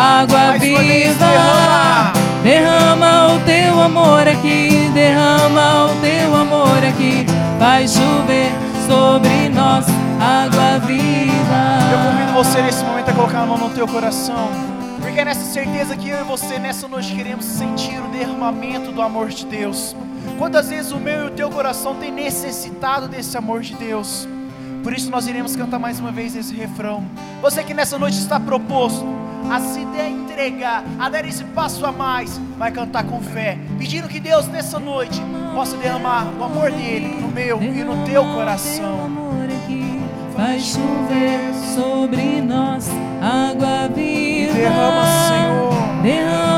água viva. Derrama o teu amor aqui, derrama o teu amor aqui, faz chover sobre nós água viva. Eu convido você nesse momento a colocar a mão no teu coração. Porque é nessa certeza que eu e você nessa noite queremos sentir o derramamento do amor de Deus. Quantas vezes o meu e o teu coração tem necessitado desse amor de Deus? Por isso nós iremos cantar mais uma vez esse refrão. Você que nessa noite está proposto a se entregar, a dar esse passo a mais, vai cantar com fé, pedindo que Deus nessa noite possa derramar o amor dele no meu e no teu coração. Faz chover sobre nós água viva. Derrama, Senhor. Derrama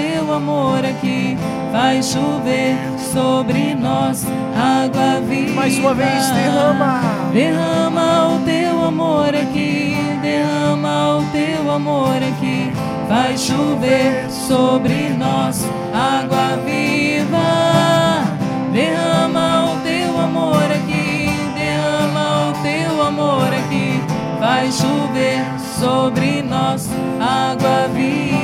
teu amor aqui. Faz chover sobre nós água viva. Mais uma vez, derrama. Derrama o teu amor aqui, derrama o teu amor aqui. Faz chover sobre nós água viva. Derrama o teu amor aqui, derrama o teu amor aqui. Faz chover sobre nós água viva.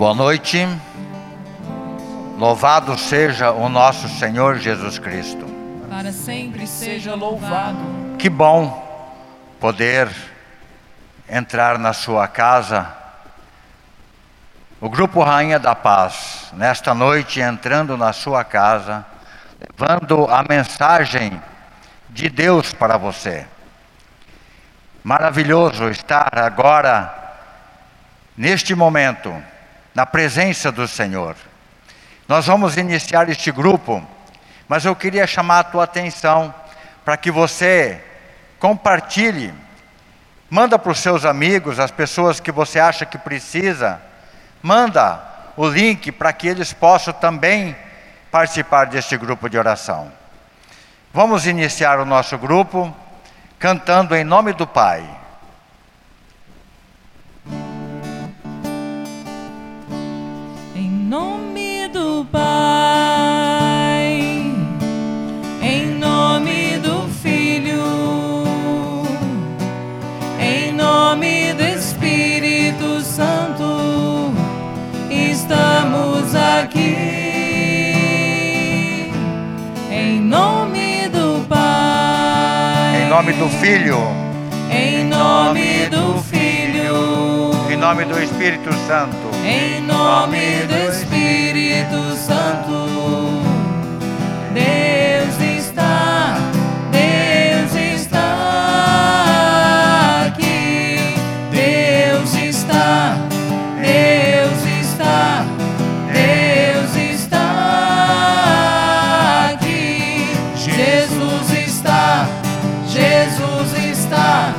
Boa noite. Louvado seja o nosso Senhor Jesus Cristo. Para sempre Seja louvado. Que bom poder entrar na sua casa. O Grupo Rainha da Paz, nesta noite, entrando na sua casa, levando a mensagem de Deus para você. Maravilhoso estar agora, neste momento, na presença do Senhor. Nós vamos iniciar este grupo, mas eu queria chamar a tua atenção para que você compartilhe, manda para os seus amigos, as pessoas que você acha que precisa, manda o link para que eles possam também participar deste grupo de oração. Vamos iniciar o nosso grupo cantando em nome do Pai. Do Pai, em nome do Filho, em nome do Espírito Santo, estamos aqui. Em nome do Pai, Em nome do Filho, em nome do Filho. Nome do Espírito Santo. Em nome do Espírito Santo, Deus está, Deus está aqui. Deus está, Deus está, Deus está aqui. Jesus está, Jesus está,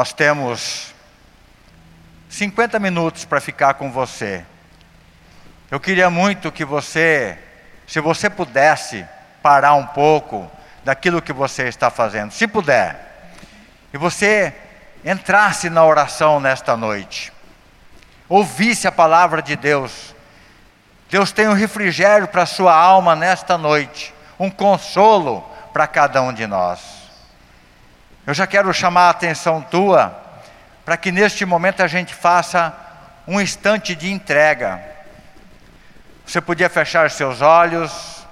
Nós temos 50 minutos para ficar com você. Eu queria muito que você, se você pudesse parar um pouco daquilo que você está fazendo, se puder, e você entrasse na oração nesta noite, ouvisse a palavra de Deus. Deus tem um refrigério para a sua alma nesta noite, um consolo para cada um de nós. Eu já quero chamar a atenção tua para que neste momento a gente faça um instante de entrega. Você podia fechar seus olhos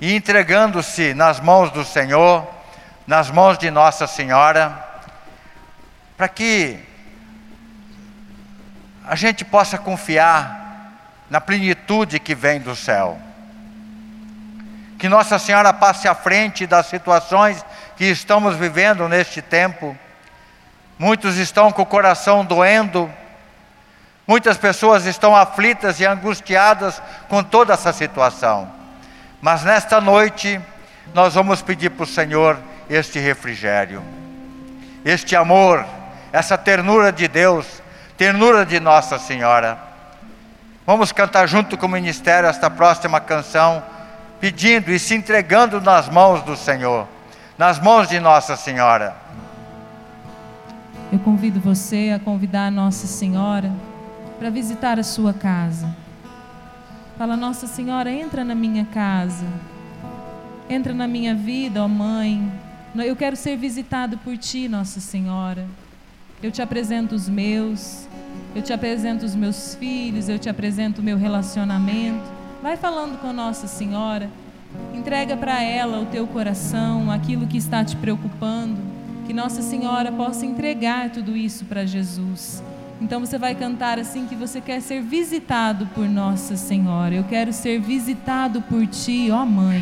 e entregando-se nas mãos do Senhor, nas mãos de Nossa Senhora, para que a gente possa confiar na plenitude que vem do céu. Que Nossa Senhora passe à frente das situações que estamos vivendo neste tempo. muitos estão com o coração doendo, muitas pessoas estão aflitas e angustiadas com toda essa situação. Mas nesta noite, nós vamos pedir para o Senhor este refrigério, este amor, essa ternura de Deus, ternura de Nossa Senhora. Vamos cantar junto com o ministério esta próxima canção, pedindo e se entregando nas mãos do Senhor, nas mãos de Nossa Senhora. Eu convido você a convidar a Nossa Senhora para visitar a sua casa. Fala, Nossa Senhora, entra na minha casa. Entra na minha vida, ó Mãe. Eu quero ser visitado por Ti, Nossa Senhora. Eu te apresento os meus, eu te apresento os meus filhos, eu te apresento o meu relacionamento. Vai falando com Nossa Senhora. Entrega para ela o teu coração, aquilo que está te preocupando. Que Nossa Senhora possa entregar tudo isso para Jesus. Então você vai cantar assim que você quer ser visitado por Nossa Senhora. Eu quero ser visitado por ti, ó Mãe.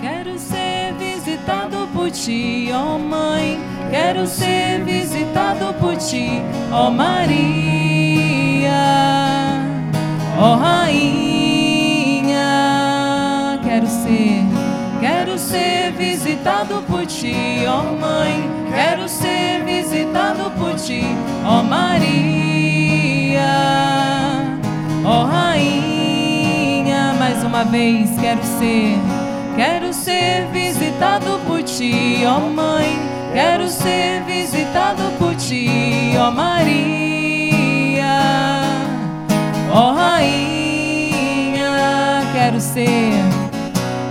Quero ser visitado por ti, ó Mãe. Quero ser visitado por ti, ó Maria, ó Rainha. Quero ser, quero ser visitado por ti, ó Mãe. Quero ser visitado por ti, ó Maria, ó Rainha. Mais uma vez, quero ser. Quero ser visitado por ti, ó Mãe. Quero ser visitado por ti, ó Maria, ó Rainha. Quero ser,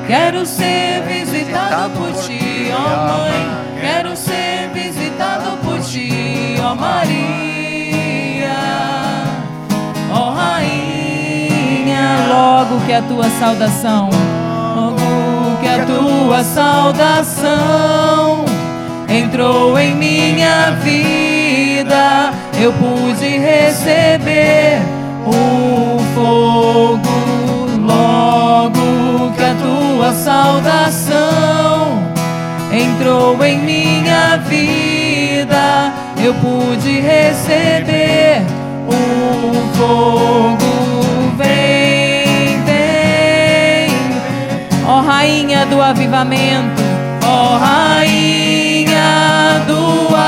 quero ser visitado por ti, ó Mãe. Quero ser visitado por ti, ó Maria, ó Rainha. Logo que a tua saudação que a tua saudação entrou em minha vida, eu pude receber o fogo. Logo que a tua saudação entrou em minha vida, eu pude receber o fogo. ó Rainha do avivamento, ó Rainha do avivamento,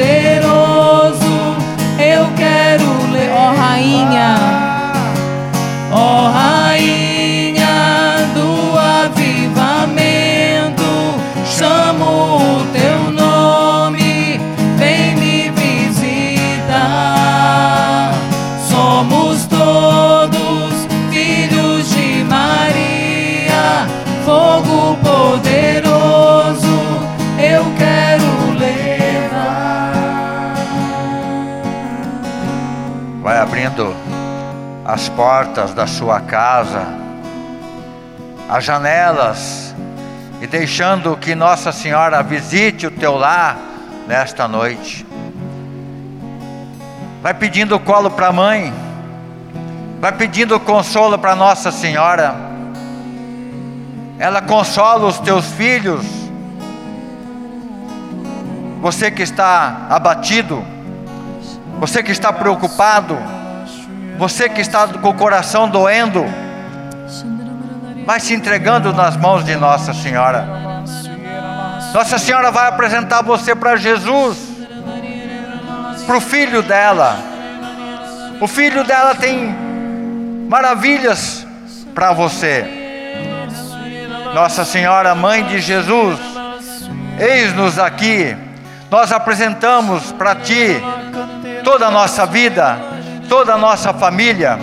poderoso. Eu quero ler, ó Rainha, ó Rainha. As portas da sua casa, as janelas e deixando que Nossa Senhora visite o teu lar nesta noite. Vai pedindo colo para a mãe, vai pedindo consolo para Nossa Senhora. Ela consola os teus filhos. Você que está abatido, você que está preocupado, você que está com o coração doendo, vai se entregando nas mãos de Nossa Senhora. Nossa Senhora vai apresentar você para Jesus, para o filho dela. O filho dela tem maravilhas para você. Nossa Senhora, Mãe de Jesus, eis-nos aqui. Nós apresentamos para Ti toda a nossa vida toda a nossa família.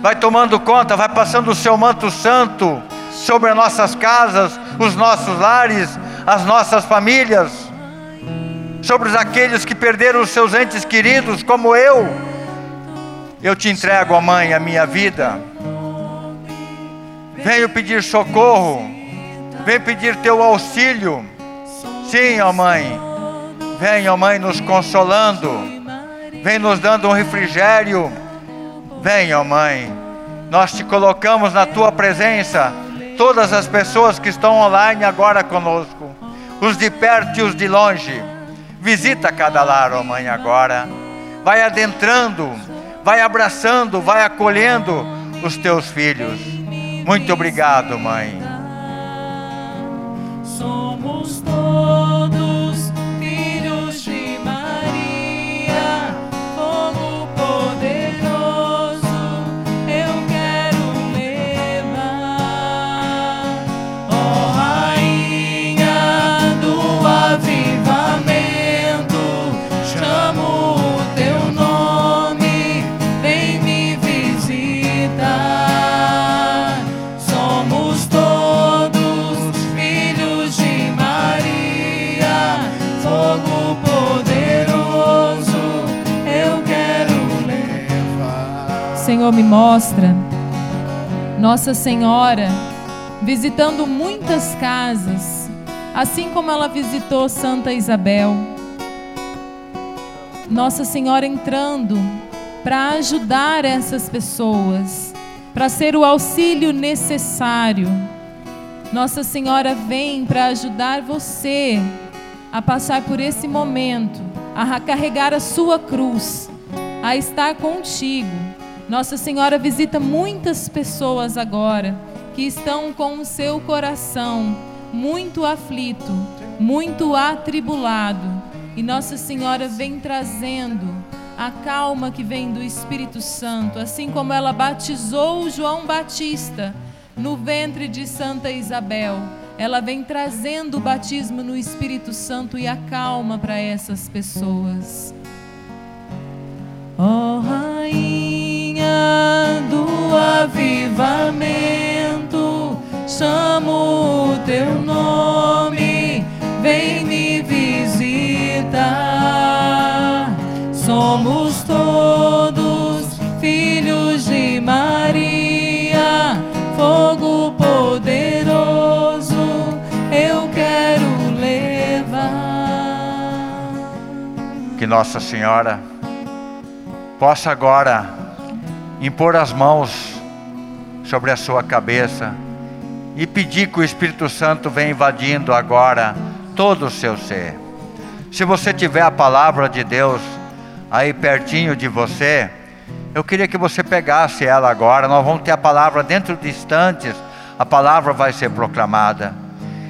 Vai tomando conta, vai passando o seu manto santo sobre as nossas casas, os nossos lares, as nossas famílias, sobre aqueles que perderam os seus entes queridos, como eu. Eu te entrego, ó Mãe, a minha vida. Venho pedir socorro, Vem pedir teu auxílio. Sim, ó Mãe. Vem, ó Mãe, nos consolando. Vem nos dando um refrigério. Vem, ó Mãe. Nós te colocamos na tua presença. Todas as pessoas que estão online agora conosco, os de perto e os de longe. Visita cada lar, ó Mãe, agora. Vai adentrando, vai abraçando, vai acolhendo os teus filhos. Muito obrigado, Mãe. Somos todos mostra Nossa Senhora visitando muitas casas, assim como ela visitou Santa Isabel. Nossa Senhora entrando para ajudar essas pessoas, para ser o auxílio necessário. Nossa Senhora vem para ajudar você a passar por esse momento, a carregar a sua cruz, a estar contigo. Nossa Senhora visita muitas pessoas agora que estão com o seu coração muito aflito, muito atribulado. E Nossa Senhora vem trazendo a calma que vem do Espírito Santo, assim como ela batizou João Batista no ventre de Santa Isabel. Ela vem trazendo o batismo no Espírito Santo e a calma para essas pessoas. Rainha do avivamento, chamo o teu nome, vem me visitar. Somos todos filhos de Maria, fogo poderoso eu quero levar. Que Nossa Senhora possa agora impor as mãos sobre a sua cabeça e pedir que o Espírito Santo venha invadindo agora todo o seu ser. Se você tiver a palavra de Deus aí pertinho de você, eu queria que você pegasse ela agora. Nós vamos ter a palavra dentro de instantes, a palavra vai ser proclamada.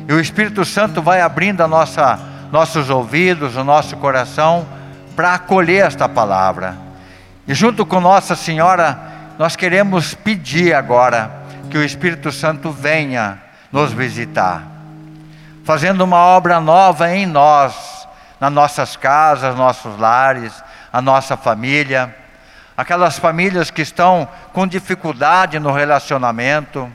E o Espírito Santo vai abrindo a nossa, nossos ouvidos, o nosso coração, para acolher esta palavra. E junto com Nossa Senhora, nós queremos pedir agora que o Espírito Santo venha nos visitar, fazendo uma obra nova em nós, nas nossas casas, nossos lares, a nossa família, aquelas famílias que estão com dificuldade no relacionamento,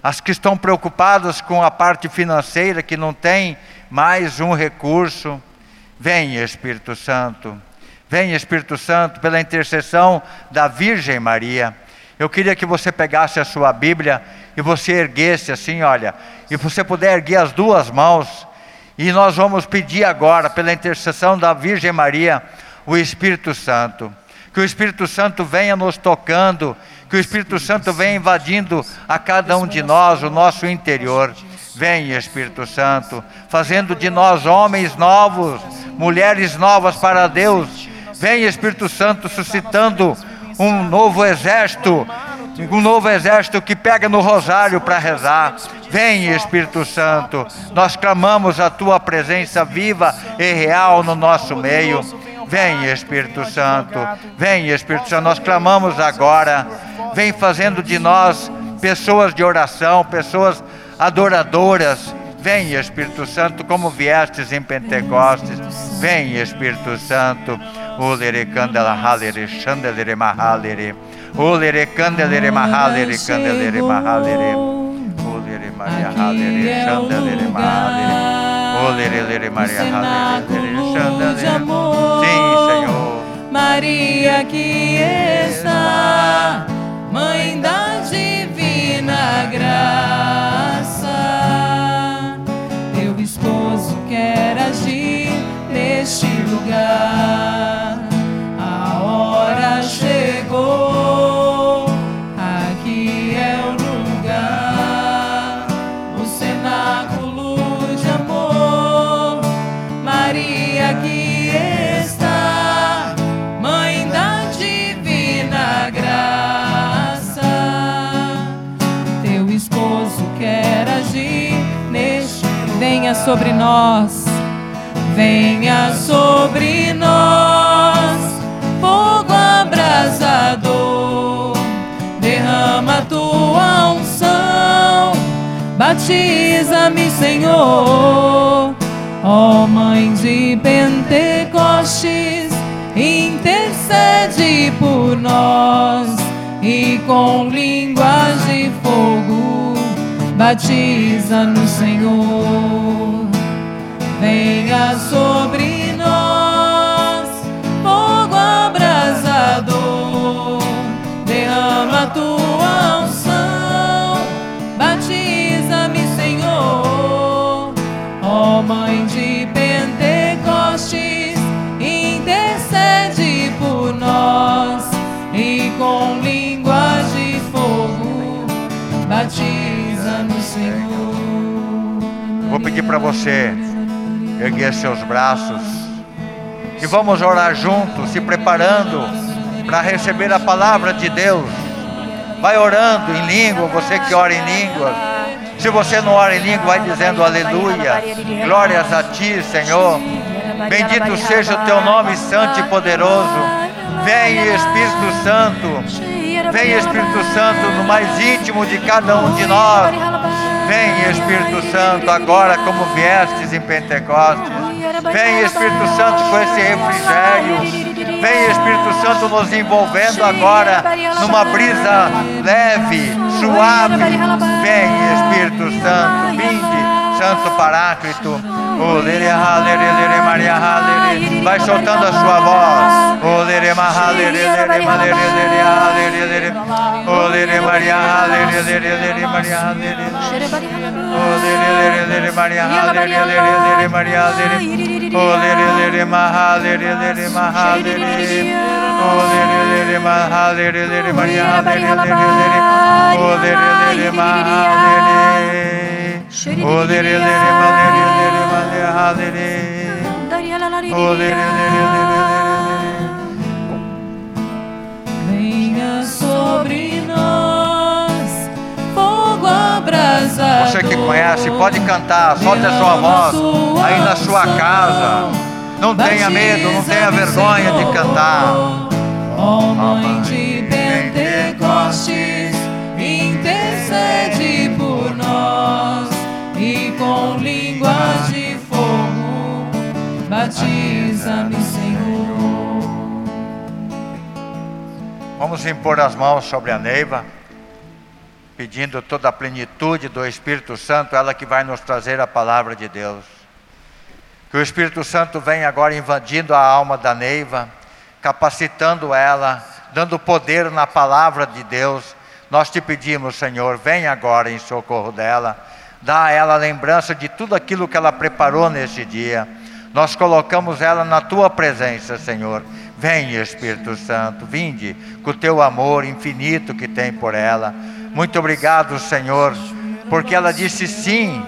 as que estão preocupadas com a parte financeira, que não tem mais um recurso. Vem, Espírito Santo. Vem, Espírito Santo, pela intercessão da Virgem Maria. Eu queria que você pegasse a sua Bíblia e você erguesse assim, olha, e você puder erguer as duas mãos, e nós vamos pedir agora, pela intercessão da Virgem Maria, o Espírito Santo. Que o Espírito Santo venha nos tocando, que o Espírito Santo venha invadindo a cada um de nós, o nosso interior. Vem, Espírito Santo, fazendo de nós homens novos, mulheres novas para Deus. Vem, Espírito Santo, suscitando um novo exército, um novo exército que pega no rosário para rezar. Vem, Espírito Santo, nós clamamos a tua presença viva e real no nosso meio. Vem, Espírito Santo, vem, Espírito Santo, nós clamamos agora. Vem fazendo de nós pessoas de oração, pessoas adoradoras. Vem, Espírito Santo, como viestes em Pentecostes. Vem, Espírito Santo. Olere candela halere chandelere mahalere. Olere candelere mahalere candelere mahalere. Olere Maria halere Aqui é chandelere mahalere. Olere lere Maria halere chandelere. Sim, Senhor. Maria que está, Mãe da divina graça. Lugar. A hora chegou. Aqui é o lugar. O cenáculo de amor. Maria aqui está. Mãe da divina graça. Teu esposo quer agir neste. Venha sobre nós. Venha sobre nós, fogo abrasador, derrama tua unção, batiza-me, Senhor. Ó Mãe de Pentecostes, intercede por nós e com línguas de fogo, batiza-nos, Senhor. Venha sobre nós, fogo abrasador, derrama tua unção, batiza-me, Senhor. Ó Mãe de Pentecostes, intercede por nós e com línguas de fogo, batiza-nos, Senhor. Vou pedir para você erguer seus braços e vamos orar juntos, se preparando para receber a palavra de Deus. Vai orando em língua, você que ora em língua. Se você não ora em língua, vai dizendo aleluia. Glórias a ti, Senhor. Bendito seja o teu nome santo e poderoso. Vem Espírito Santo. Vem Espírito Santo no mais íntimo de cada um de nós. Vem Espírito Santo agora como viestes em Pentecostes. Vem Espírito Santo com esse refrigério. Vem Espírito Santo nos envolvendo agora numa brisa leve, suave. Vem Espírito Santo, vinde. Santo Paráclito, vai soltando a sua voz. Venha sobre nós, fogo abrasador. Você que conhece, pode cantar, solte a sua voz aí na sua casa. Não tenha medo, não tenha vergonha de cantar. Oh, Mãe de Pentecostes, intercede por nós com línguas de fogo, batiza-me, Senhor. Vamos impor as mãos sobre a Neiva, pedindo toda a plenitude do Espírito Santo, ela que vai nos trazer a palavra de Deus. Que o Espírito Santo venha agora invadindo a alma da Neiva, capacitando ela, dando poder na palavra de Deus. Nós te pedimos, Senhor, venha agora em socorro dela dá a ela a lembrança de tudo aquilo que ela preparou neste dia. Nós colocamos ela na tua presença, Senhor. Vem, Espírito Santo, vinde com o teu amor infinito que tem por ela. Muito obrigado, Senhor, porque ela disse sim,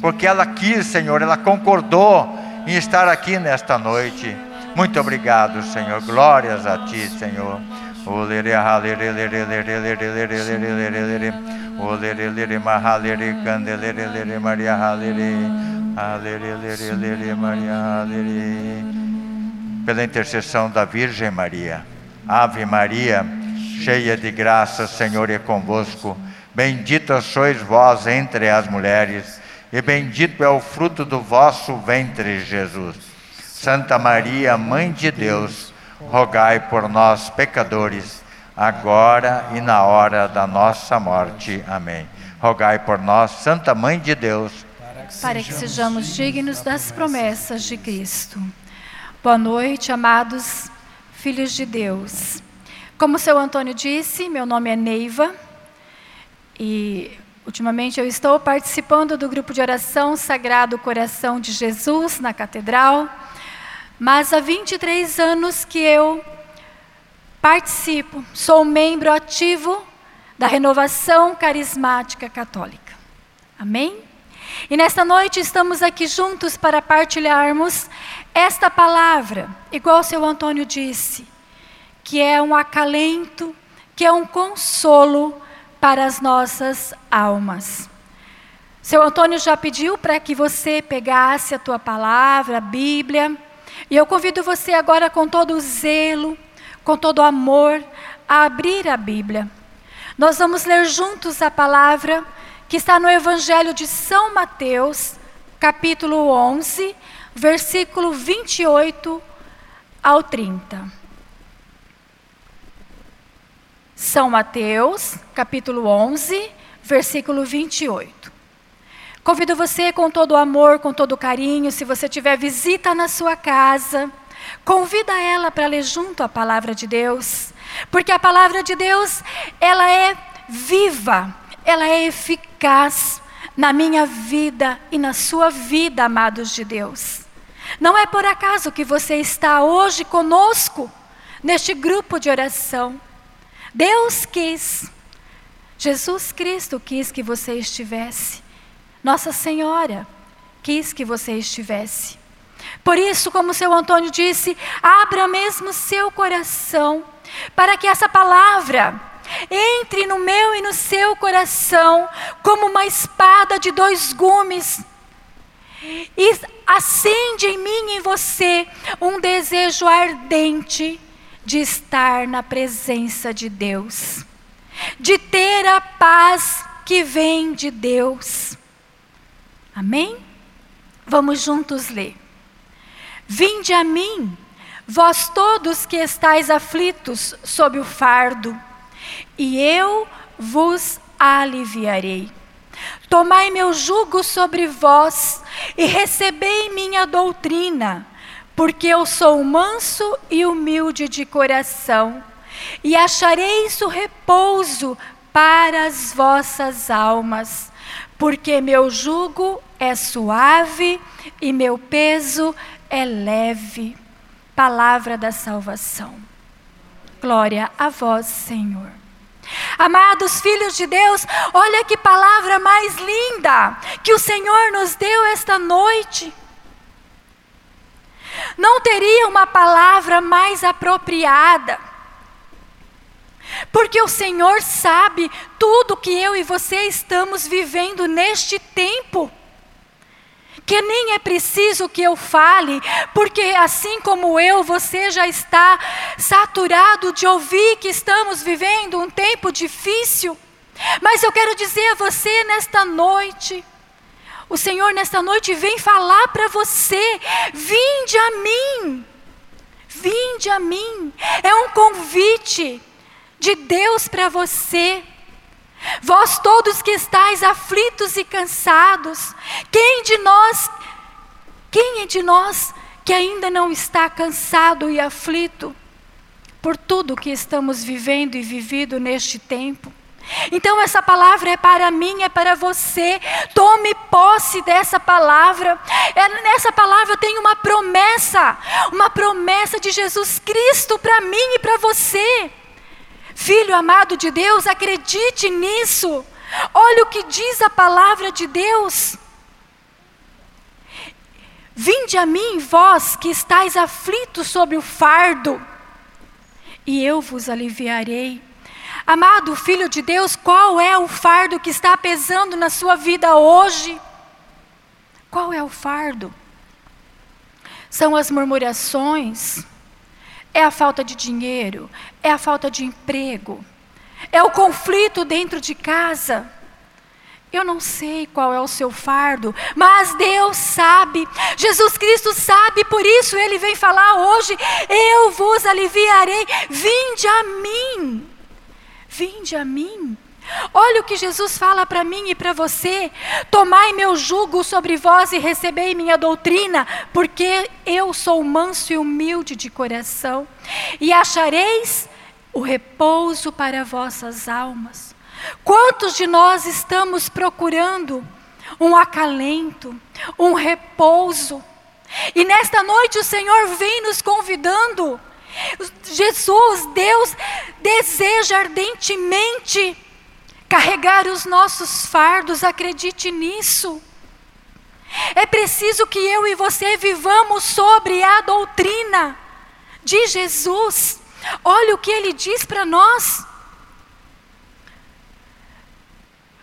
porque ela quis, Senhor, ela concordou em estar aqui nesta noite. Muito obrigado, Senhor. Glórias a ti, Senhor. Maria pela intercessão da Virgem Maria. Ave Maria, cheia de graça, Senhor é convosco. Bendita sois vós entre as mulheres, e bendito é o fruto do vosso ventre, Jesus. Santa Maria, Mãe de Deus, rogai por nós, pecadores agora e na hora da nossa morte. Amém. Rogai por nós, Santa Mãe de Deus, para que sejamos dignos das promessas de Cristo. Boa noite, amados filhos de Deus. Como o seu Antônio disse, meu nome é Neiva e ultimamente eu estou participando do grupo de oração Sagrado Coração de Jesus na Catedral. Mas há 23 anos que eu participo, sou membro ativo da renovação carismática católica. Amém? E nesta noite estamos aqui juntos para partilharmos esta palavra, igual o seu Antônio disse, que é um acalento, que é um consolo para as nossas almas. Seu Antônio já pediu para que você pegasse a tua palavra, a Bíblia, e eu convido você agora com todo o zelo, com todo o amor, a abrir a Bíblia. Nós vamos ler juntos a palavra que está no Evangelho de São Mateus, capítulo 11, versículo 28 ao 30. São Mateus, capítulo 11, versículo 28. Convido você com todo o amor, com todo carinho, se você tiver visita na sua casa, convida ela para ler junto a palavra de Deus, porque a palavra de Deus, ela é viva, ela é eficaz na minha vida e na sua vida, amados de Deus. Não é por acaso que você está hoje conosco neste grupo de oração. Deus quis, Jesus Cristo quis que você estivesse, Nossa Senhora quis que você estivesse. Por isso, como o seu Antônio disse, abra mesmo seu coração para que essa palavra entre no meu e no seu coração como uma espada de dois gumes e acende em mim e em você um desejo ardente de estar na presença de Deus, de ter a paz que vem de Deus. Amém? Vamos juntos ler. Vinde a mim, vós todos que estáis aflitos sob o fardo, e eu vos aliviarei. Tomai meu jugo sobre vós e recebei minha doutrina, porque eu sou manso e humilde de coração, e achareis o repouso para as vossas almas, porque meu jugo é suave e meu peso é leve. Palavra da salvação. Glória a vós, Senhor. Amados filhos de Deus, olha que palavra mais linda que o Senhor nos deu esta noite. Não teria uma palavra mais apropriada, porque o Senhor sabe tudo que eu e você estamos vivendo neste tempo que nem é preciso que eu fale, porque assim como eu, você já está saturado de ouvir que estamos vivendo um tempo difícil. Mas eu quero dizer a você nesta noite, o Senhor nesta noite vem falar para você: vinde a mim, vinde a mim. É um convite de Deus para você. Vós todos que estáis aflitos e cansados, quem de nós, quem é de nós que ainda não está cansado e aflito por tudo que estamos vivendo e vivido neste tempo? Então, essa palavra é para mim, é para você. Tome posse dessa palavra. É, nessa palavra tem uma promessa, uma promessa de Jesus Cristo para mim e para você. Filho amado de Deus, acredite nisso. Olha o que diz a palavra de Deus. Vinde a mim, vós que estáis aflitos sobre o fardo, e eu vos aliviarei. Amado filho de Deus, qual é o fardo que está pesando na sua vida hoje? Qual é o fardo? São as murmurações, é a falta de dinheiro, é a falta de emprego, é o conflito dentro de casa. Eu não sei qual é o seu fardo, mas Deus sabe, Jesus Cristo sabe, por isso Ele vem falar hoje: eu vos aliviarei, vinde a mim, vinde a mim. Olha o que Jesus fala para mim e para você: tomai meu jugo sobre vós e recebei minha doutrina, porque eu sou manso e humilde de coração, e achareis o repouso para vossas almas. Quantos de nós estamos procurando um acalento, um repouso? E nesta noite o Senhor vem nos convidando. Jesus, Deus, deseja ardentemente carregar os nossos fardos, acredite nisso. É preciso que eu e você vivamos sobre a doutrina de Jesus. Olha o que ele diz para nós.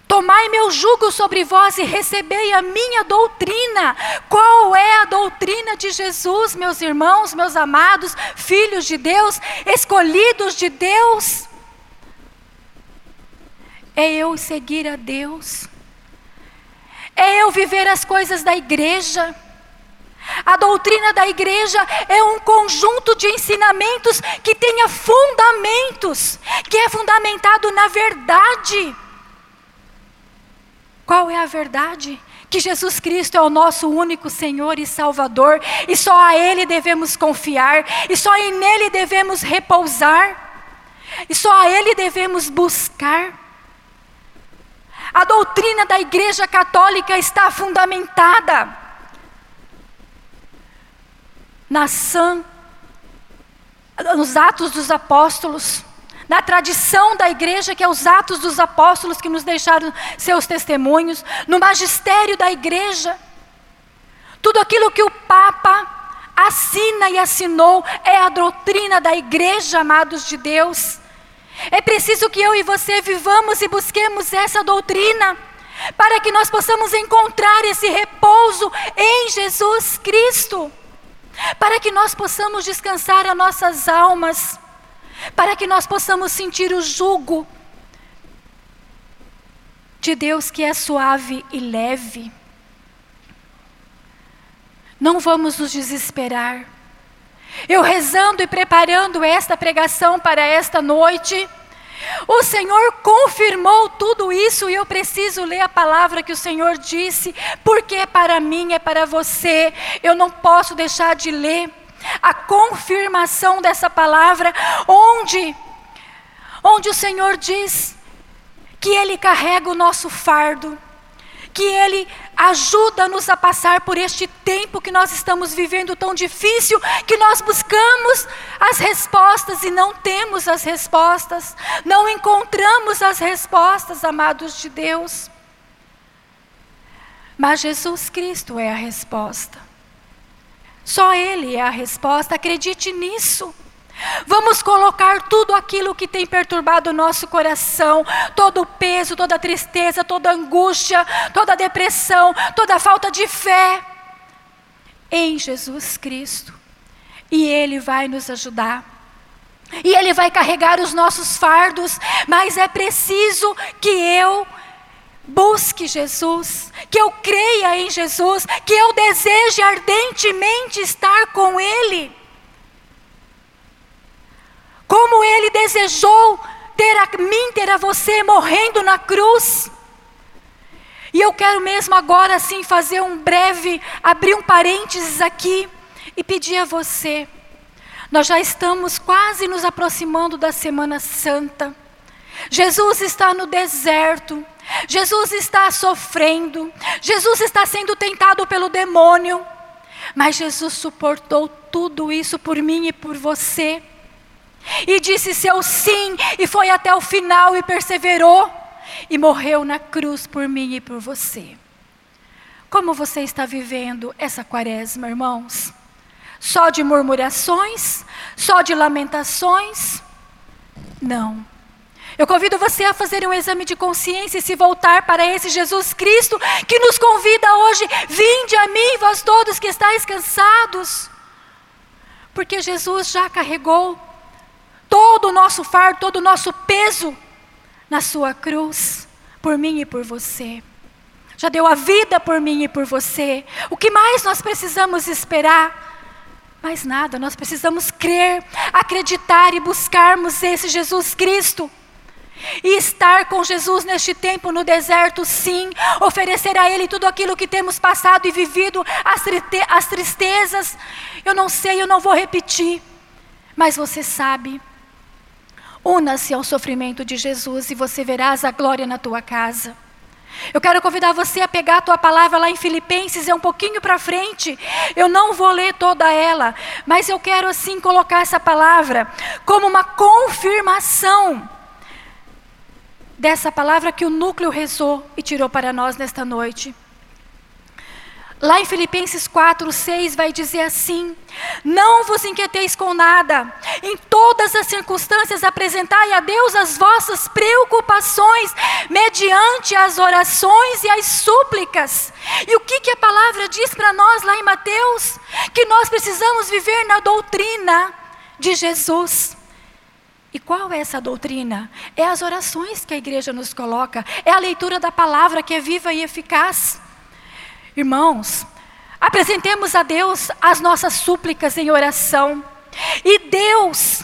Tomai meu jugo sobre vós e recebei a minha doutrina. Qual é a doutrina de Jesus, meus irmãos, meus amados, filhos de Deus, escolhidos de Deus? É eu seguir a Deus. É eu viver as coisas da igreja. A doutrina da igreja é um conjunto de ensinamentos que tenha fundamentos, que é fundamentado na verdade. Qual é a verdade? Que Jesus Cristo é o nosso único Senhor e Salvador, e só a Ele devemos confiar, e só em Nele devemos repousar, e só a Ele devemos buscar. A doutrina da Igreja Católica está fundamentada na sã, nos Atos dos Apóstolos na tradição da igreja, que é os atos dos apóstolos que nos deixaram seus testemunhos, no magistério da igreja. Tudo aquilo que o Papa assina e assinou é a doutrina da igreja, amados de Deus. É preciso que eu e você vivamos e busquemos essa doutrina, para que nós possamos encontrar esse repouso em Jesus Cristo, para que nós possamos descansar as nossas almas para que nós possamos sentir o jugo de Deus que é suave e leve. Não vamos nos desesperar. Eu rezando e preparando esta pregação para esta noite, o Senhor confirmou tudo isso e eu preciso ler a palavra que o Senhor disse, porque é para mim, é para você. Eu não posso deixar de ler a confirmação dessa palavra, onde, onde o Senhor diz que Ele carrega o nosso fardo, que Ele ajuda-nos a passar por este tempo que nós estamos vivendo tão difícil, que nós buscamos as respostas e não temos as respostas, não encontramos as respostas, amados de Deus. Mas Jesus Cristo é a resposta. Só Ele é a resposta, acredite nisso. Vamos colocar tudo aquilo que tem perturbado o nosso coração, todo o peso, toda a tristeza, toda a angústia, toda a depressão, toda a falta de fé, em Jesus Cristo. E Ele vai nos ajudar. E Ele vai carregar os nossos fardos, mas é preciso que eu busque Jesus, que eu creia em Jesus, que eu deseje ardentemente estar com Ele. Como Ele desejou ter a mim, ter a você morrendo na cruz. E eu quero mesmo agora sim fazer um breve, abrir um parênteses aqui e pedir a você. Nós já estamos quase nos aproximando da Semana Santa. Jesus está no deserto, Jesus está sofrendo, Jesus está sendo tentado pelo demônio, mas Jesus suportou tudo isso por mim e por você, e disse seu sim, e foi até o final e perseverou, e morreu na cruz por mim e por você. Como você está vivendo essa quaresma, irmãos? Só de murmurações? Só de lamentações? Não. Eu convido você a fazer um exame de consciência e se voltar para esse Jesus Cristo que nos convida hoje: vinde a mim, vós todos que estáis cansados. Porque Jesus já carregou todo o nosso fardo, todo o nosso peso na sua cruz, por mim e por você. Já deu a vida por mim e por você. O que mais nós precisamos esperar? Mais nada, nós precisamos crer, acreditar e buscarmos esse Jesus Cristo e estar com Jesus neste tempo no deserto, sim. Oferecer a Ele tudo aquilo que temos passado e vivido, as, as tristezas. Eu não sei, eu não vou repetir. Mas você sabe. Una-se ao sofrimento de Jesus e você verás a glória na tua casa. Eu quero convidar você a pegar a tua palavra lá em Filipenses, é um pouquinho para frente. Eu não vou ler toda ela, mas eu quero assim colocar essa palavra como uma confirmação dessa palavra que o núcleo rezou e tirou para nós nesta noite. Lá em Filipenses 4, 6 vai dizer assim: Não vos inquieteis com nada, em todas as circunstâncias apresentai a Deus as vossas preocupações, mediante as orações e as súplicas. E o que, que a palavra diz para nós lá em Mateus? Que nós precisamos viver na doutrina de Jesus. E qual é essa doutrina? É as orações que a igreja nos coloca, é a leitura da palavra que é viva e eficaz. Irmãos, apresentemos a Deus as nossas súplicas em oração. E Deus,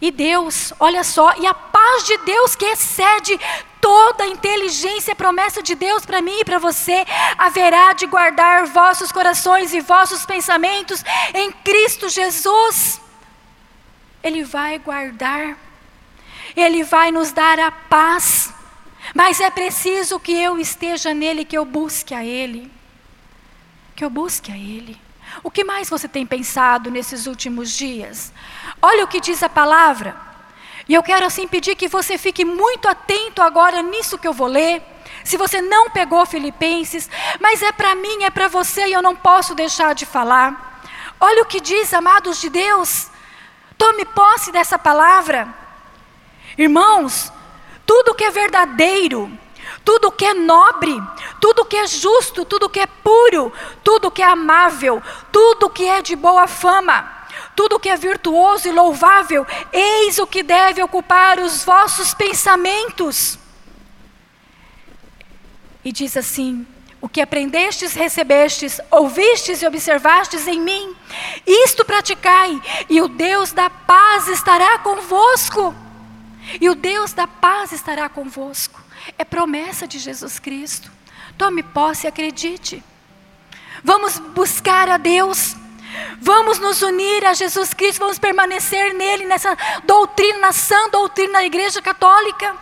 e Deus, olha só, e a paz de Deus que excede toda a inteligência, promessa de Deus para mim e para você, haverá de guardar vossos corações e vossos pensamentos em Cristo Jesus. Ele vai guardar, Ele vai nos dar a paz, mas é preciso que eu esteja nele, que eu busque a Ele que eu busque a Ele. O que mais você tem pensado nesses últimos dias? Olha o que diz a palavra. E eu quero assim pedir que você fique muito atento agora nisso que eu vou ler. Se você não pegou Filipenses, mas é para mim, é para você e eu não posso deixar de falar. Olha o que diz, amados de Deus. Tome posse dessa palavra. Irmãos, tudo que é verdadeiro, tudo que é nobre, tudo que é justo, tudo que é puro, tudo que é amável, tudo que é de boa fama, tudo que é virtuoso e louvável, eis o que deve ocupar os vossos pensamentos. E diz assim: o que aprendestes, recebestes, ouvistes e observastes em mim, isto praticai, e o Deus da paz estará convosco. E o Deus da paz estará convosco. É promessa de Jesus Cristo. Tome posse e acredite. Vamos buscar a Deus. Vamos nos unir a Jesus Cristo, vamos permanecer nele, nessa doutrina, na sã doutrina da Igreja Católica.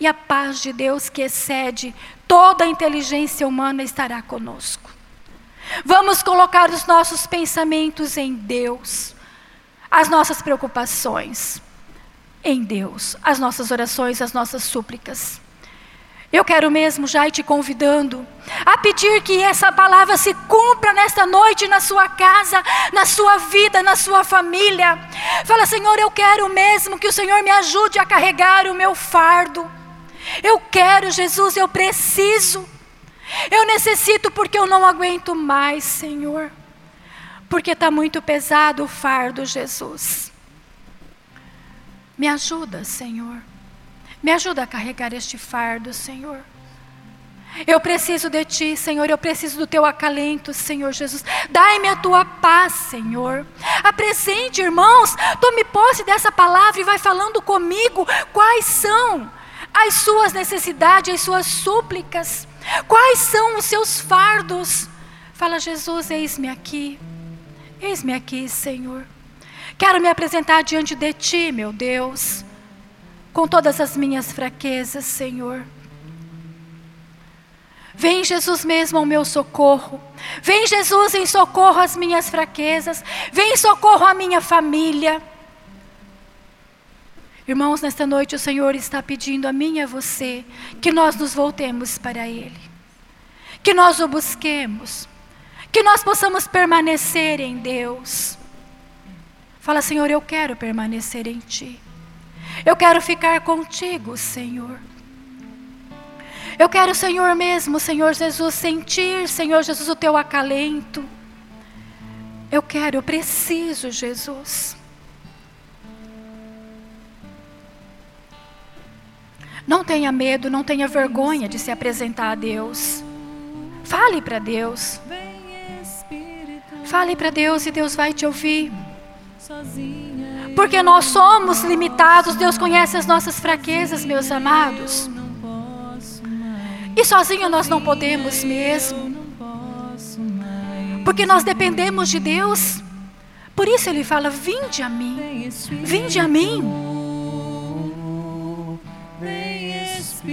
E a paz de Deus, que excede toda a inteligência humana, estará conosco. Vamos colocar os nossos pensamentos em Deus, as nossas preocupações em Deus, as nossas orações, as nossas súplicas. Eu quero mesmo já ir te convidando a pedir que essa palavra se cumpra nesta noite na sua casa, na sua vida, na sua família. Fala, Senhor, eu quero mesmo que o Senhor me ajude a carregar o meu fardo. Eu quero, Jesus, eu preciso. Eu necessito porque eu não aguento mais, Senhor. Porque está muito pesado o fardo, Jesus. Me ajuda, Senhor. Me ajuda a carregar este fardo, Senhor. Eu preciso de Ti, Senhor, eu preciso do Teu acalento, Senhor Jesus. Dai-me a Tua paz, Senhor. Apresente, irmãos, tome posse dessa palavra e vai falando comigo quais são as suas necessidades, as suas súplicas, quais são os seus fardos. Fala, Jesus, eis-me aqui, eis-me aqui, Senhor. Quero me apresentar diante de Ti, meu Deus com todas as minhas fraquezas, Senhor. Vem Jesus mesmo ao meu socorro. Vem Jesus em socorro às minhas fraquezas. Vem em socorro à minha família. Irmãos, nesta noite o Senhor está pedindo a mim e a você que nós nos voltemos para Ele. Que nós o busquemos. Que nós possamos permanecer em Deus. Fala, Senhor, eu quero permanecer em Ti. Eu quero ficar contigo, Senhor. Eu quero, Senhor mesmo, Senhor Jesus, sentir, Senhor Jesus, o teu acalento. Eu quero, eu preciso, Jesus. Não tenha medo, não tenha vergonha de se apresentar a Deus. Fale para Deus. Fale para Deus e Deus vai te ouvir. Porque nós somos limitados, Deus conhece as nossas fraquezas, meus amados. E sozinho nós não podemos mesmo. Porque nós dependemos de Deus. Por isso ele fala: Vinde a mim, vinde a mim.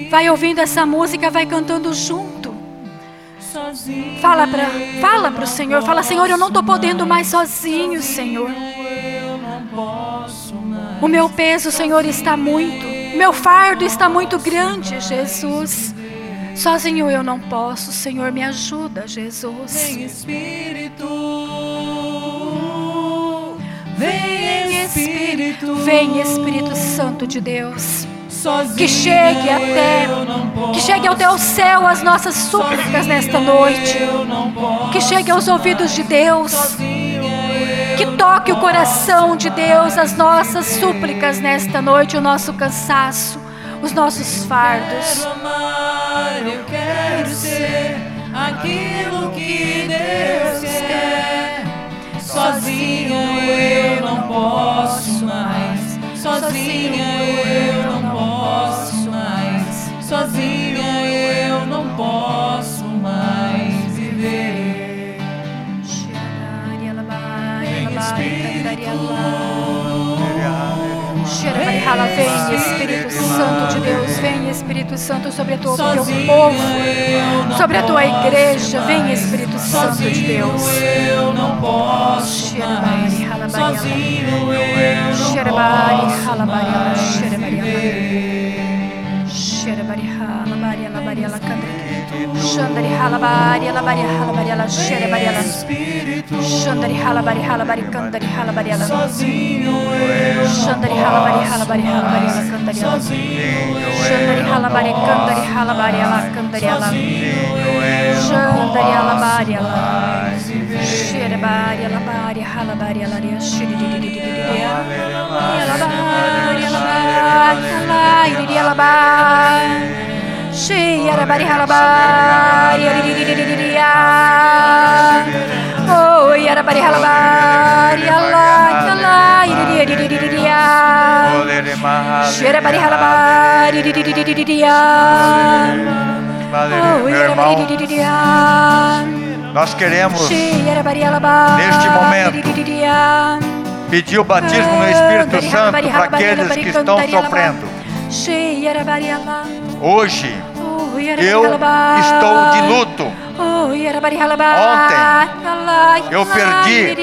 Vai ouvindo essa música, vai cantando junto. Fala para fala pro Senhor, fala Senhor, eu não tô podendo mais sozinho, Senhor. O meu peso, Senhor, está muito. O meu fardo está muito grande, Jesus. Sozinho eu não posso, Senhor, me ajuda, Jesus. Vem Espírito, vem Espírito, Vem Espírito Santo de Deus. Que chegue até, que chegue até o céu as nossas súplicas nesta noite. Que chegue aos ouvidos de Deus. Que toque o coração de Deus as nossas súplicas nesta noite, o nosso cansaço, os nossos fardos. eu quero ser aquilo que Deus quer. Sozinho eu não posso mais. Sozinha eu não posso mais viver. Vem Espírito Santo de Deus, vem Espírito Santo sobre a tua, teu povo, sobre a tua igreja, vem. Espírito Santo de Deus. eu não posso mais. Sozinho eu não posso mais viver. Xerebari, halabari, alabari, alacandri. Xandari, halabari, alabari, halabari, ala, xerebari, ala. Xandari, halabari, halabari, candari, halabari, ala. Xandari, halabari, halabari, halabari, ala, candari, ala. Xandari, halabari, candari, halabari, ala, candari, ala. Xandari, halabari, ala. Xerebari, alabari, halabari, alaria, xerididididididi, alabari, alabari, alabari. Xerebari, halabari, alidididididi, Oh, yarabari, halabari, alai, alairidi, Xerebari, halabari, Oh, irmão, yarabari, nós queremos Neste momento, pedir o batismo no Espírito Santo para aqueles que estão sofrendo. Hoje eu estou de luto. Ontem eu perdi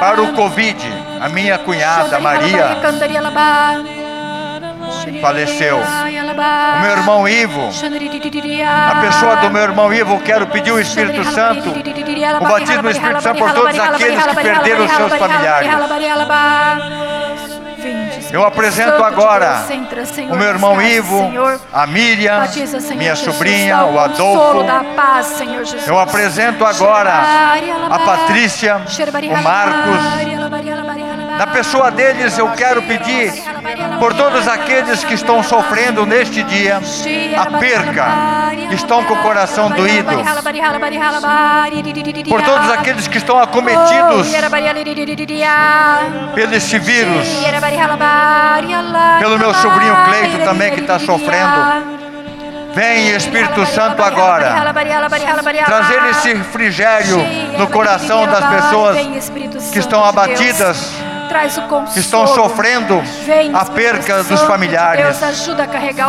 para o Covid. A minha cunhada Maria faleceu. O meu irmão Ivo, a pessoa do meu irmão Ivo, eu quero pedir o Espírito Santo, o batismo do Espírito Santo por todos aqueles que perderam seus familiares. Eu apresento agora o meu irmão Ivo, a Miriam, minha sobrinha, o Adolfo. Eu apresento agora a Patrícia, o Marcos. Na pessoa deles eu quero pedir por todos aqueles que estão sofrendo neste dia a perca, estão com o coração doído. Por todos aqueles que estão acometidos pelo esse vírus. Pelo meu sobrinho Cleito também que está sofrendo. Vem Espírito Santo agora, trazer esse refrigério no coração das pessoas que estão abatidas, que estão sofrendo a perca dos familiares.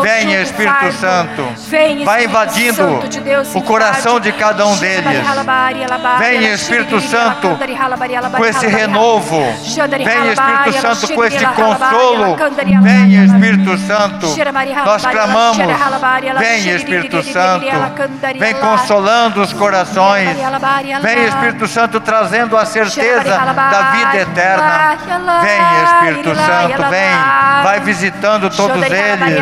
Vem Espírito Santo, vai invadindo o coração de cada um deles. Vem Espírito Santo com esse renovo. Vem Espírito Santo com esse consolo. Vem Espírito Santo, nós clamamos. Vem Espírito Santo, vem consolando os corações. Vem Espírito Santo trazendo a certeza da vida eterna. Vem Espírito Santo, vem, vai visitando todos eles.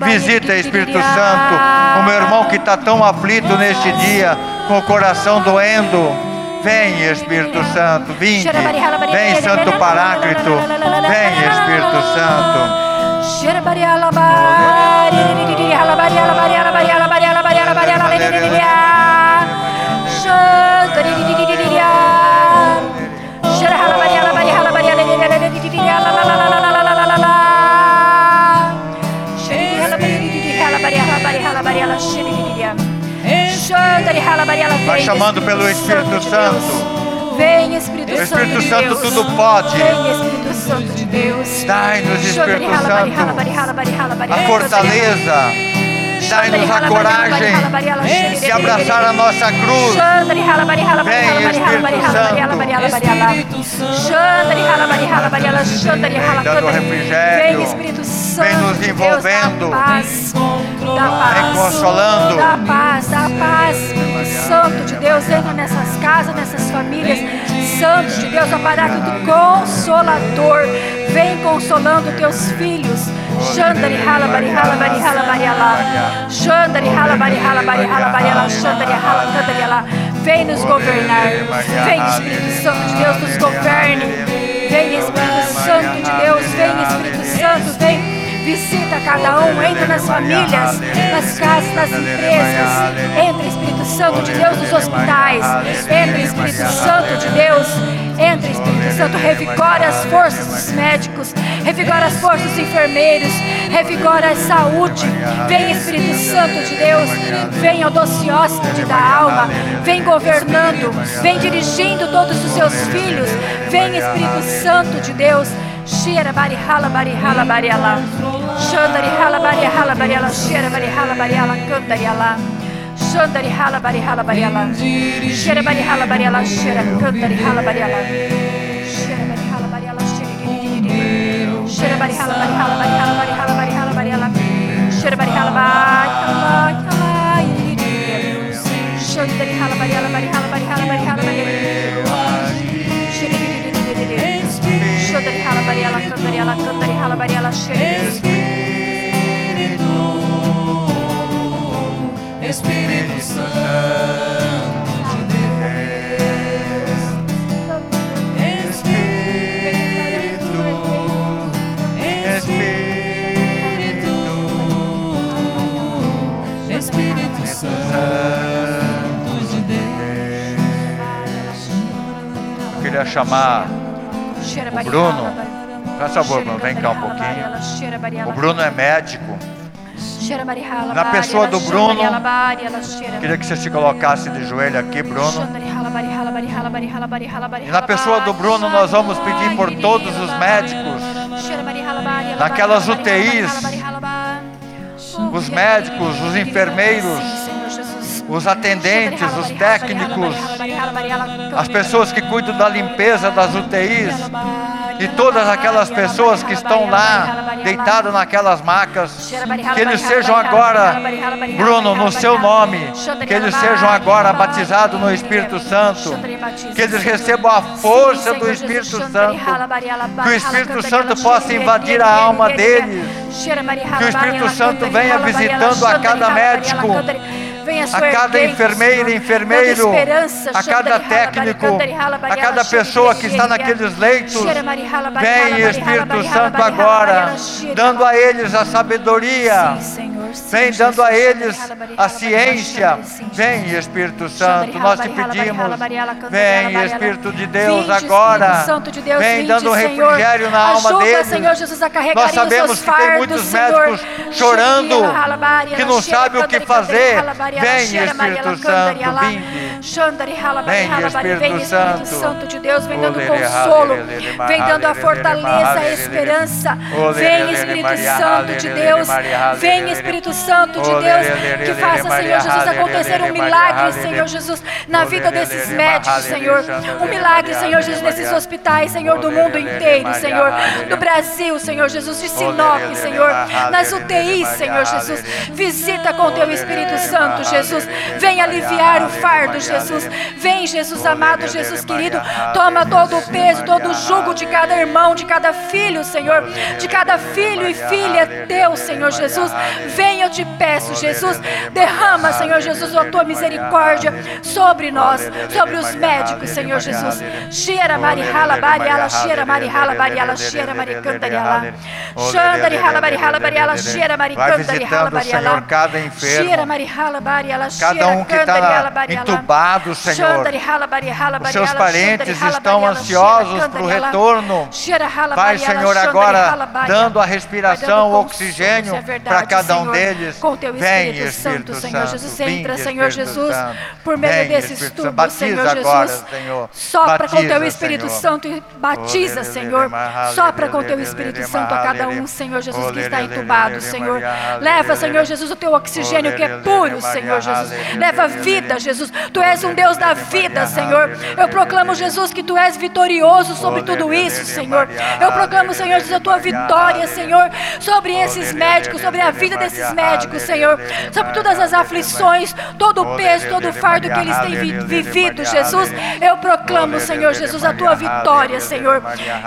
Visita Espírito Santo, o meu irmão que está tão aflito neste dia, com o coração doendo. Vem Espírito Santo, vinde. Vem Santo Paráclito, vem Espírito Santo. Vai chamando pelo Espírito Santo. Vem, Espírito, Espírito Santo de Santo, Deus. tudo pode. Vem, Espírito Santo de Deus. Dai-nos, Espírito Santo, a fortaleza. Dai-nos a coragem de abraçar a nossa cruz. Vem, Espírito Santo. halabari. Espírito Santo. Xandari, hala, xandari, hala. Vem, nos envolvendo. dá paz. Dá paz. Dá paz, Santo de Deus, entra nessas casas, nessas famílias. Santo de Deus, aparato do Consolador. Vem consolando teus filhos. Xandari, halabari, halabari, halabari, alá. Xandari, halabari, halabari, halabari, alá. Xandari, hala, candari, alá. Vem nos governar. Vem, Espírito Santo de Deus, nos governe. Vem, Espírito Santo de Deus. Vem, Espírito Santo, vem. Visita cada um, entra nas famílias, nas casas, nas empresas. Entra, Espírito Santo de Deus, nos hospitais. Entra, Espírito Santo de Deus. Entra, Espírito Santo, revigora as forças dos médicos, revigora as forças dos enfermeiros, revigora a saúde. Vem, Espírito Santo de Deus, vem ao doce hóspede da alma, vem governando, vem dirigindo todos os seus filhos. Vem, Espírito Santo de Deus. Shira bari hala bari hala bari ala. Shandari hala bari hala bari ala. Shira bari hala bari ala kandari ala. Shandari hala bari hala bari ala. Shira bari hala bari ala. Shira kandari hala bari ala. Shira bari hala bari ala. Shira bari hala bari hala bari hala bari hala bari hala bari ala. Shira bari hala bari hala hala di. Shandari hala bari hala bari hala hala. Shira. Espírito Santo de Deus. Espírito, Espírito, Espírito Santo de Deus. Eu queria chamar o Bruno. Faz favor, Bruno, vem cá um pouquinho. O Bruno é médico. Na pessoa do Bruno, Queria que você se colocasse de joelho aqui, Bruno. E na pessoa do Bruno, nós vamos pedir por todos os médicos, naquelas UTIs, os médicos, os enfermeiros, os atendentes, os técnicos, as pessoas que cuidam da limpeza das UTIs e todas aquelas pessoas que estão lá deitadas naquelas macas, que eles sejam agora, Bruno, no seu nome, que eles sejam agora batizados no Espírito Santo, que eles recebam a força do Espírito Santo, que o Espírito Santo possa invadir a alma deles, que o Espírito Santo venha visitando a cada médico, a cada enfermeira, enfermeiro, a cada técnico, a cada pessoa que está naqueles leitos. Vem, Espírito Santo, agora, dando a eles a sabedoria. Vem dando a eles a ciência. Vem, Espírito Santo, nós te pedimos. Vem, Espírito de Deus, agora. Vem dando refrigério na alma deles. Nós sabemos que tem muitos médicos chorando, que não sabem o que fazer. Vem, Espírito Santo, vinde. Vem, Espírito Santo de Deus, vem dando consolo, vem dando a fortaleza, a esperança. Vem, Espírito Santo de Deus, vem, Espírito Santo de Deus, que faça, Senhor Jesus, acontecer um milagre, Senhor Jesus, na vida desses médicos, Senhor. Um milagre, Senhor Jesus, nesses hospitais, Senhor, do mundo inteiro, Senhor, do Brasil, Senhor Jesus, de Sinop, Senhor, nas UTIs, Senhor Jesus. Visita com teu Espírito Santo, Jesus. Vem aliviar o fardo, Jesus. Vem, Jesus amado, Jesus querido. Toma todo o peso, todo o jugo de cada irmão, de cada filho, Senhor. De cada filho e filha teu, Senhor Jesus. Vem, eu te peço, Jesus. Derrama, Senhor Jesus, a tua misericórdia sobre nós, sobre os médicos, Senhor Jesus. Shira marihala bariala, shira marihala bariala, shira maricandariala. Shandarihala barihala bariala, visitando, Senhor, bariala. enfermo, marihala bariala, cada um que está entubado, Senhor. Os seus parentes estão ansiosos para o retorno. Bariala, Senhor, agora dando a respiração, o oxigênio para cada um Senhor. eles. com teu Vem, Espírito, Santo. Jesus. Entra, Senhor Jesus, por meio Vem, desse Espírito estudo, Senhor Jesus. Sopra com teu Espírito. Santo e batiza, Senhor. Sopra com teu Espírito Santo a cada um, Senhor Jesus, que está entubado, Senhor. Leva, Senhor Jesus, o teu oxigênio que é puro, Senhor Jesus. Leva vida, Jesus. Tu és um Deus da vida, Senhor. Eu proclamo, Jesus, que tu és vitorioso sobre tudo isso, Senhor. Eu proclamo, Senhor Jesus, a tua vitória, Senhor, sobre esses médicos, sobre a vida desses médicos, Senhor. Sobre todas as aflições, todo o peso, todo o fardo que eles têm vi- vivido, Jesus. Eu proclamo, Senhor Jesus, a tua vitória, Senhor.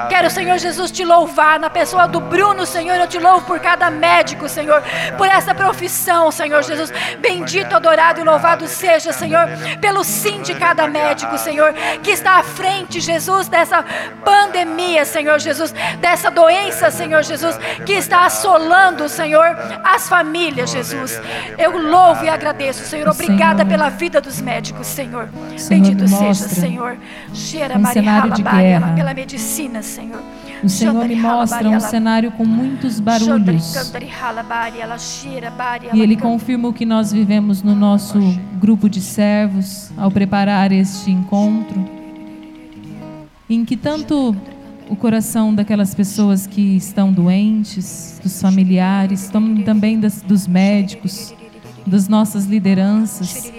Quero, Senhor Jesus, te louvar na pessoa do Bruno, Senhor. Eu te louvo por cada médico, Senhor, por essa profissão, Senhor Jesus. Bendito, adorado e louvado seja, Senhor, pelo sim de cada médico, Senhor, que está à frente, Jesus, dessa pandemia, Senhor Jesus, dessa doença, Senhor Jesus, que está assolando, Senhor, as famílias, Jesus. Eu louvo e agradeço, Senhor. Obrigada pela vida dos médicos, Senhor. Bendito seja, Senhor. Cheira Maria pela medicina, Senhor. O Senhor me mostra um cenário com muitos barulhos. E Ele confirma o que nós vivemos no nosso grupo de servos ao preparar este encontro, em que tanto o coração daquelas pessoas que estão doentes, dos familiares, tam- também das- dos médicos, das nossas lideranças,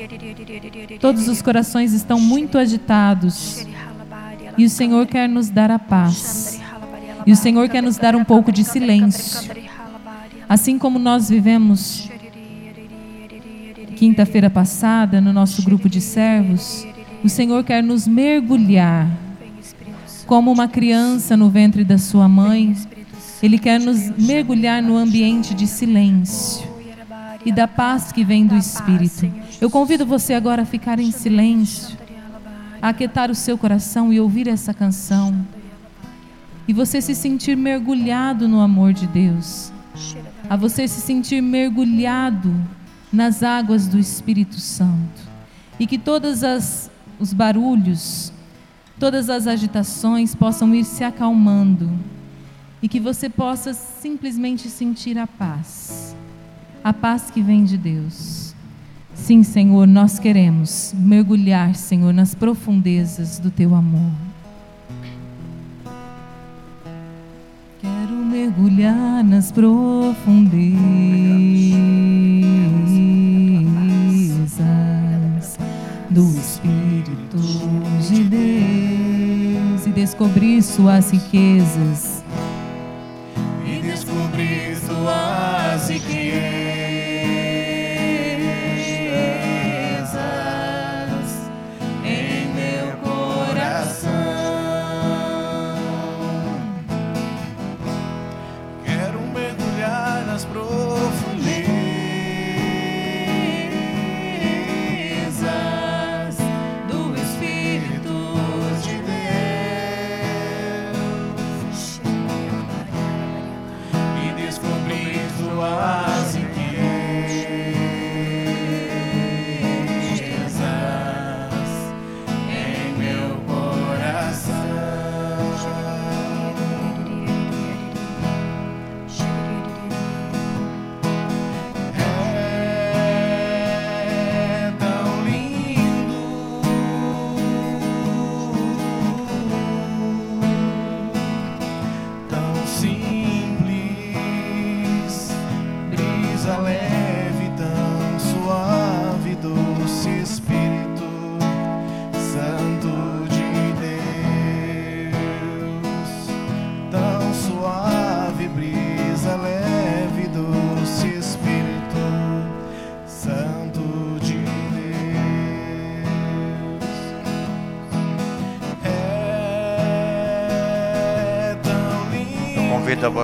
todos os corações estão muito agitados e o Senhor quer nos dar a paz. E o Senhor quer nos dar um pouco de silêncio. Assim como nós vivemos quinta-feira passada no nosso grupo de servos, o Senhor quer nos mergulhar como uma criança no ventre da sua mãe. Ele quer nos mergulhar no ambiente de silêncio e da paz que vem do Espírito. Eu convido você agora a ficar em silêncio, a aquietar o seu coração e ouvir essa canção. E você se sentir mergulhado no amor de Deus. A você se sentir mergulhado nas águas do Espírito Santo. E que todos os barulhos, todas as agitações possam ir se acalmando. E que você possa simplesmente sentir a paz. A paz que vem de Deus. Sim, Senhor, nós queremos mergulhar, Senhor, nas profundezas do teu amor. Quero mergulhar nas profundezas do Espírito de Deus e descobrir suas riquezas. e descobrir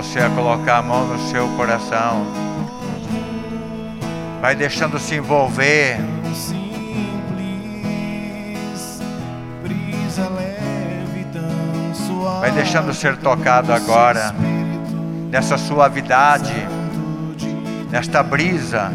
você a colocar a mão no seu coração. Vai deixando se envolver. Vai deixando ser tocado agora. Nessa suavidade, nesta brisa.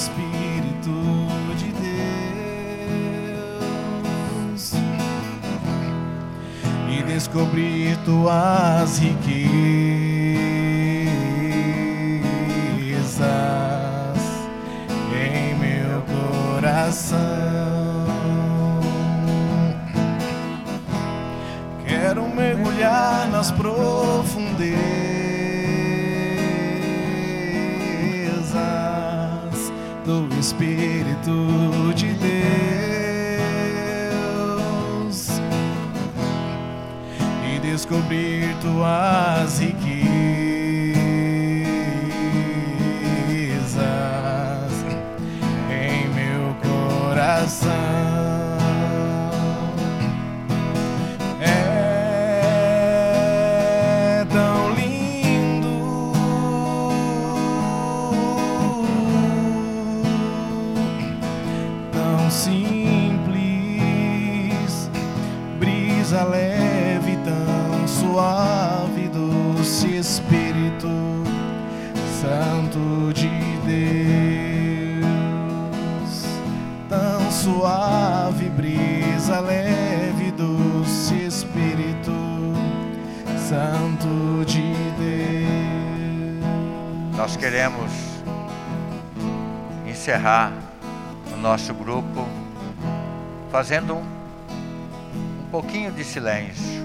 Espírito de Deus e descobrir tuas riquezas em meu coração. Quero mergulhar nas profundezas Espírito de Deus e descobrir tuas riquezas Deus, tão suave, brisa leve, doce Espírito Santo de Deus. Nós queremos encerrar o nosso grupo fazendo um, um pouquinho de silêncio.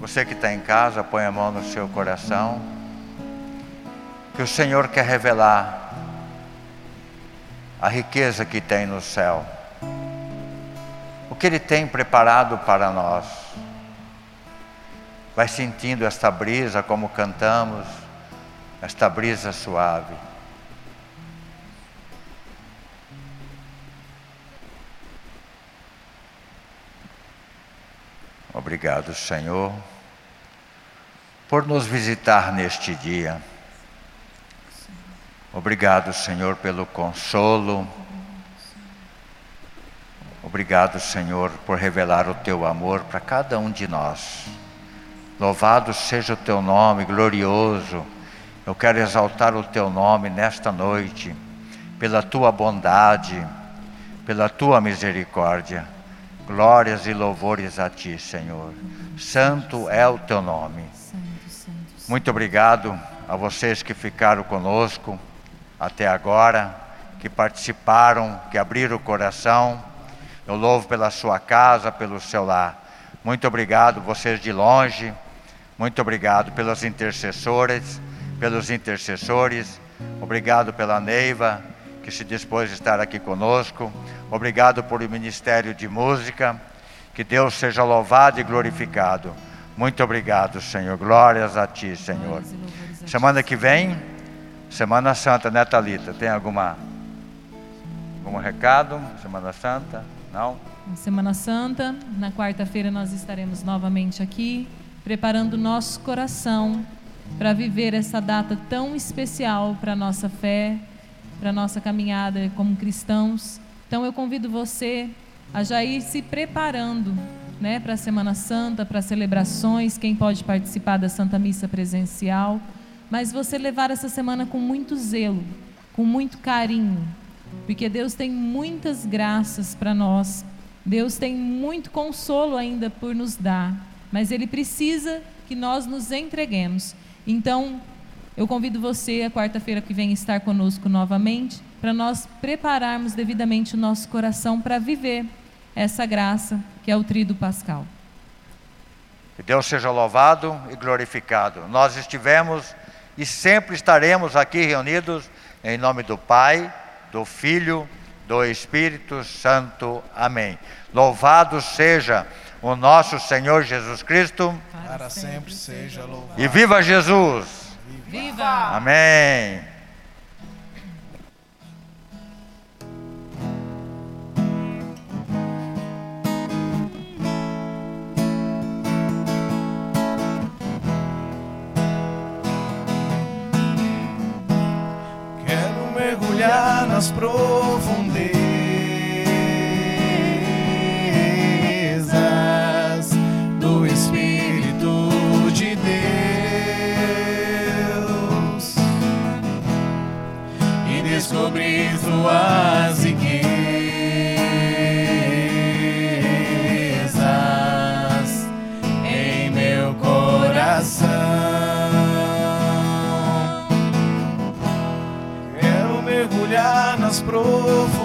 Você que está em casa, põe a mão no seu coração. Que o Senhor quer revelar a riqueza que tem no céu. O que Ele tem preparado para nós. Vai sentindo esta brisa como cantamos, esta brisa suave. Obrigado, Senhor, por nos visitar neste dia. Obrigado, Senhor, pelo consolo. Obrigado, Senhor, por revelar o teu amor para cada um de nós. Louvado seja o teu nome, glorioso. Eu quero exaltar o teu nome nesta noite, pela tua bondade, pela tua misericórdia. Glórias e louvores a ti, Senhor. Santo é o teu nome. Muito obrigado a vocês que ficaram conosco até agora, que participaram, que abriram o coração. Eu louvo pela sua casa, pelo seu lar. Muito obrigado, vocês de longe. Muito obrigado pelas intercessoras, pelos intercessores. Obrigado pela Neiva, que se dispôs a estar aqui conosco. Obrigado por o Ministério de Música. Que Deus seja louvado e glorificado. Muito obrigado, Senhor. Glórias a Ti, Senhor. Semana que vem, Semana Santa, né, Thalita? Tem alguma, algum recado? Semana Santa? Não? Semana Santa, na quarta-feira nós estaremos novamente aqui, preparando nosso coração para viver essa data tão especial para a nossa fé, para a nossa caminhada como cristãos. Então eu convido você a já ir se preparando né, para a Semana Santa, para celebrações, quem pode participar da Santa Missa presencial, mas você levar essa semana com muito zelo, com muito carinho, porque Deus tem muitas graças para nós, Deus tem muito consolo ainda por nos dar, mas Ele precisa que nós nos entreguemos. Então, eu convido você a quarta-feira que vem estar conosco novamente, para nós prepararmos devidamente o nosso coração para viver essa graça que é o Tríduo Pascal. Que Deus seja louvado e glorificado. Nós estivemos e sempre estaremos aqui reunidos em nome do Pai, do Filho, do Espírito Santo. Amém. Louvado seja o nosso Senhor Jesus Cristo Para sempre seja louvado. e viva Jesus. Viva! Amém. nas profundezas do Espírito de Deus. E descobri tuas mergulhar nas